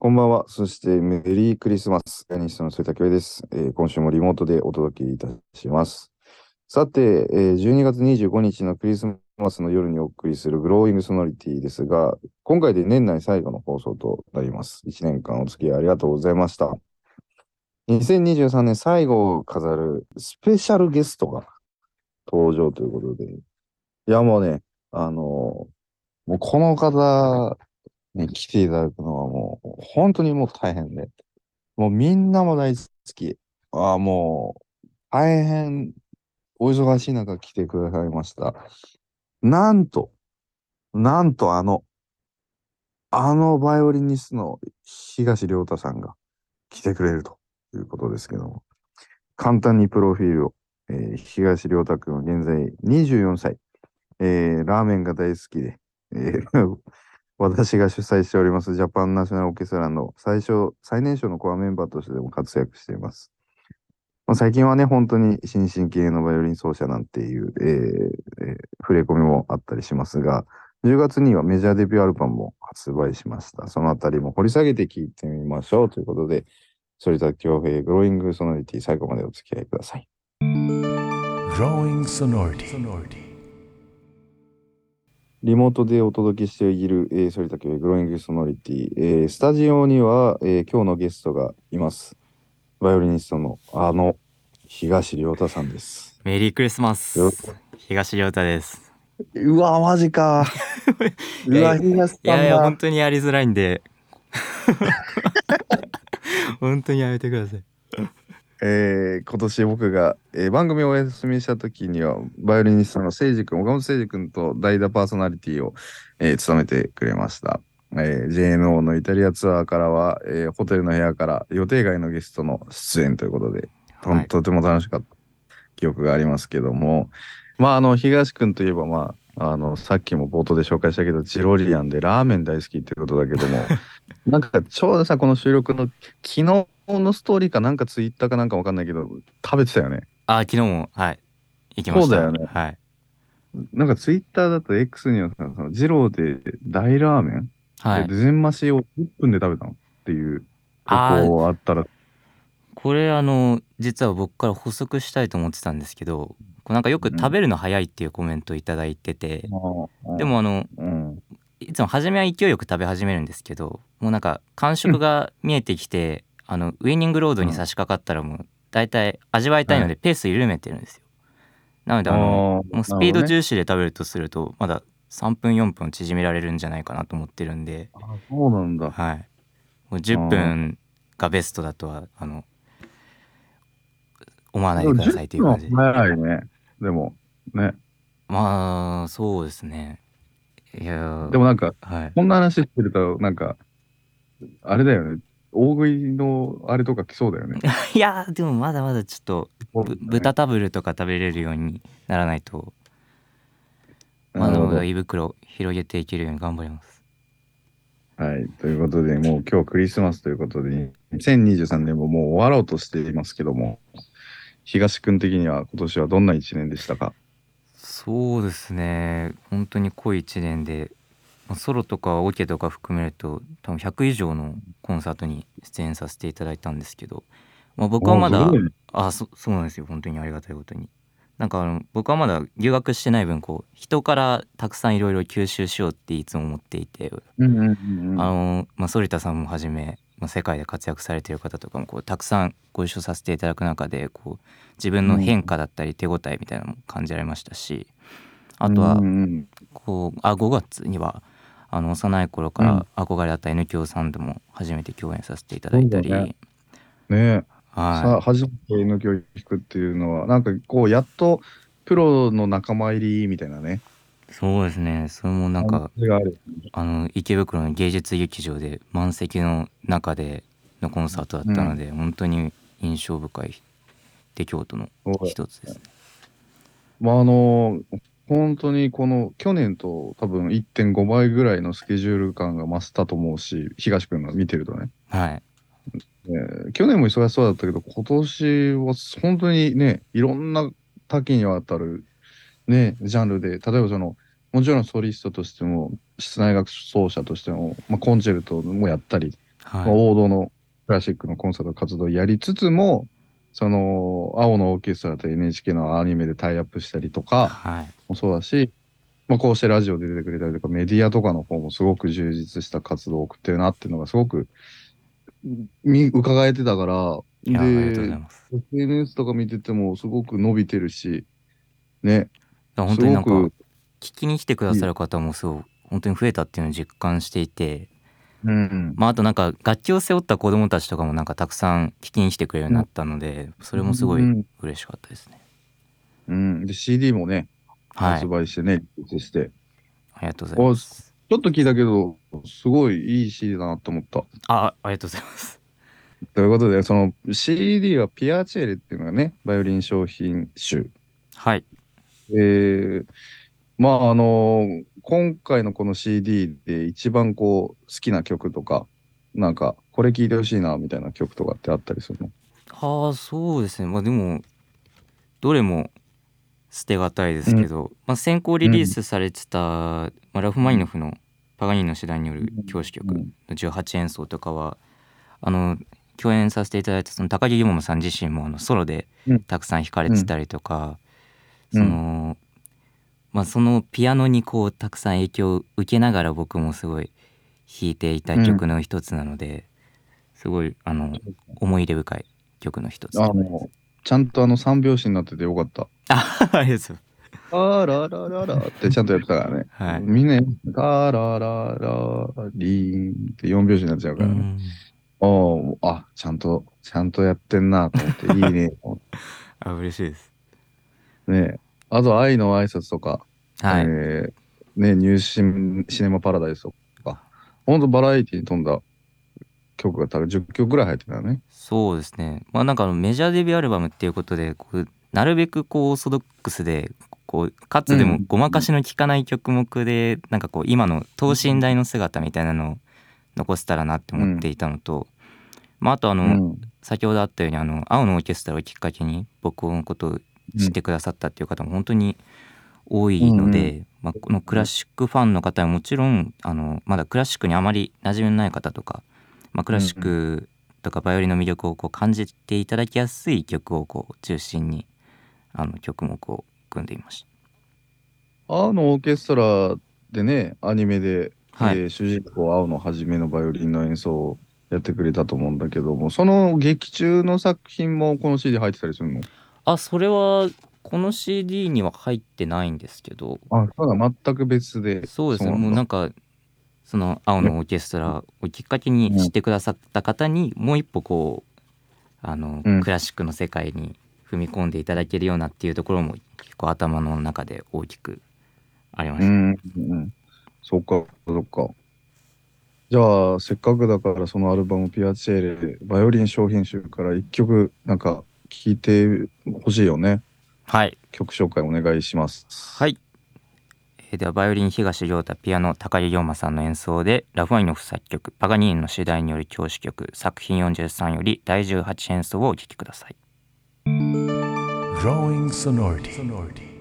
こんばんは。そしてメリークリスマス。ピアニストの添田恭です、えー今週もリモートでお届けいたします。さて、えー12月25日のクリスマスの夜にお送りするグローイングソノリティですが、今回で年内最後の放送となります。1年間お付き合いありがとうございました。2023年最後を飾るスペシャルゲストが登場ということで、いやもうね、あのーもうこの方に来ていただくのはもう本当にもう大変で、もうみんなも大好き。ああ、もう大変お忙しい中来てくださいました。なんと、なんとあの、あのバイオリニストの東亮太さんが来てくれるということですけども、簡単にプロフィールを、えー東亮太君は現在24歳、えーラーメンが大好きで、えー 私が主催しておりますジャパンナショナルオーケストラの最初、最年少のコアメンバーとしてでも活躍しています。まあ、最近はね、本当に新進気鋭のバイオリン奏者なんていう、えーえー触れ込みもあったりしますが、10月にはメジャーデビューアルバムも発売しました。そのあたりも掘り下げて聞いてみましょうということで、反田恭平グローイングソノリティ最後までお付き合いください。Growing sonority. リモートでお届けしている、えー、反田恭平グローイングソノリティ、えースタジオには、えー今日のゲストがいます。バイオリニストのあの東亮太さんです。メリークリスマスよ東亮太ですうわ、マジか。うわ、東さんいやいやだ本当にやりづらいんで 本当にやめてくださいえー今年僕が、えー番組をお休みした時には、バイオリニストの誠司君、岡本誠司君と代打パーソナリティを、えー務めてくれました。えー JNO のイタリアツアーからは、えーホテルの部屋から予定外のゲストの出演ということで、とはい。とても楽しかった。記憶がありますけども、まあ、あの、東君といえば、まあ、あの、さっきも冒頭で紹介したけど、ジロリアンでラーメン大好きってことだけども、なんかちょうどさ、この収録の昨日のストーリーかなんかツイッターかなんかわかんないけど、食べてたよね。あ昨日もはい。行きました。そうだよね。はい。なんかツイッターだと X にはさ、そのジローで大ラーメン、はい。で全増しを1分で食べたのっていうあー。とこあったら、これあの実は僕から補足したいと思ってたんですけどこうなんかよく食べるの早いっていうコメントをいただいてて、で、もあのうん、いつも初めは勢いよく食べ始めるんですけどもうなんか感触が見えてきて、あのウイニングロードに差し掛かったらもう大体味わいたいのでペース緩めてるんですよ。なのであのもうスピード重視で食べるとするとまだ3分4分縮められるんじゃないかなと思ってるんで、そうなんだ。はい、もう10分がベストだとはあの思わないでくださいという感じでも10分は早いね。でも、ね。まあそうですねいやーでもなんか、はいこんな話してると、なんか、あれだよね。大食いのあれとか来そうだよね。いやーでもまだまだちょっとぶ豚タブルとか食べれるようにならないとまだまだ胃袋広げていけるように頑張りますはい。ということで、もう今日クリスマスということで、2023年ももう終わろうとしていますけども、東くん的には今年はどんな一年でしたか？そうですね本当に濃い1年でまあソロとかオケとか含めると多分100以上のコンサートに出演させていただいたんですけど、まあ、僕はまだあそそうなんですよ。本当にありがたいことに。なんかあの僕はまだ留学してない分こう人からたくさんいろいろ吸収しようっていつも思っていて、反田さんもはじめ、まあ、世界で活躍されている方とかもこうたくさんご一緒させていただく中でこう自分の変化だったり手応えみたいなのも感じられましたし、あとはこうあ5月にはあの幼い頃から憧れだった N 響さんとも初めて共演させていただいたり、ね。ね。さはあ初めて N 教育っていうのは、なんかこう、やっとプロの仲間入りみたいなね。いそうですね。それもなんかあの池袋の芸術劇場で満席の中でのコンサートだったので、本当に印象深い。出来事の一つですね。まあ、あの、本当にこの去年と多分1.5倍ぐらいのスケジュール感が増したと思うし、東君が見てるとね。はいえー去年も忙しそうだったけど、今年は本当にね、いろんな多岐にわたる、ね、ジャンルで、例えばその、もちろんソリストとしても、室内楽奏者としても、まあ、コンチェルトもやったり、まあはい王道のクラシックのコンサート活動をやりつつも、その、青のオーケストラと NHK のアニメでタイアップしたりとかはいもそうだし、まあ、こうしてラジオで出てくれたりとか、メディアとかの方もすごく充実した活動を送ってるなっていうのがすごく見伺えてたから、で。SNS とか見ててもすごく伸びてるし、ね、本当になんか聞きに来てくださる方もそう本当に増えたっていうのを実感していて、うん、まあ、あとなんか楽器を背負った子供たちとかもなんかたくさん聞きに来てくれるようになったので、それもすごいうん嬉しかったですね。うん、で、CD もね、はい発、売してね、リリースして、ありがとうございます。ちょっと聞いたけど、すごいいい CD だなと思った。あ、ありがとうございます。ということで、その CD はピアチェーレっていうのがね、バイオリン商品集。はい、えー、まああの今回のこの CD で一番こう好きな曲とか、なんかこれ聴いてほしいなみたいな曲とかってあったりするの？ああそうですね。まあでもどれも捨てがたいですけど、まあ、先行リリースされてた、まあ、ラフマニノフのパガニーニの次第による教師曲の18演奏とかはあの共演させていただいたその高木由桃さん自身もあのソロでうん。たくさん弾かれてたりとか、うん。そのまあそのピアノにこうたくさん影響を受けながら僕もすごい弾いていた曲の一つなので、すごいあの思い入れ深い曲の一つあのちゃんとあの三拍子になっててよかった。あありがとうあららららってちゃんとやってたからね。はいみんな、あらららリーンって四拍子になっちゃうからね。おーあ、ちゃんと、ちゃんとやってんなと思って、いいね。あ嬉しいですねあと、愛の挨拶とか、はい、えーね、ニューシンシネマパラダイスとか、ほんとバラエティに富んだ曲が多分10曲ぐらい入ってたよね。そうですね。まあなんかあのメジャーデビューアルバムっていうことでこうなるべくこうオーソドックスでこうかつでもうん。ごまかしの効かない曲目で、なんかこう今の等身大の姿みたいなのを残せたらなって思っていたのと、まああとあの、うん。先ほどあったようにあの青のオーケストラをきっかけに僕のことを知ってくださったっていう方も本当に多いので、うんまあ、このクラシックファンの方はもちろんあのまだクラシックにあまり馴染みのない方とか、まあ、クラシックとかバイオリンの魅力をこう感じていただきやすい曲をこう中心にあの曲目を組んでいまし青のオーケストラでね、アニメで、はい。えー主人公青の初めのバイオリンの演奏をやってくれたと思うんだけども、その劇中の作品もこの CD 入ってたりするの？たあそれはこの CD には入ってないんですけどあ、そうだ、全く別で。そうですねもうなんかその青のオーケストラをきっかけに知ってくださった方にもう一歩こうあの、うんクラシックの世界に踏み込んでいただけるようなっていうところも結構頭の中で大きくありました。うん、うん。そっか、そっか。じゃあ、せっかくだからそのアルバムピアチェーレ、バイオリン商品集から一曲なんか聴いてほしいよね。はい、曲紹介お願いします。はいえーではバイオリン東亮太ピアノ高木龍馬さんの演奏でラファイノフ作曲パガニーニの次第による教師曲作品43より第18演奏をお聴きください。Growing sonority. sonority.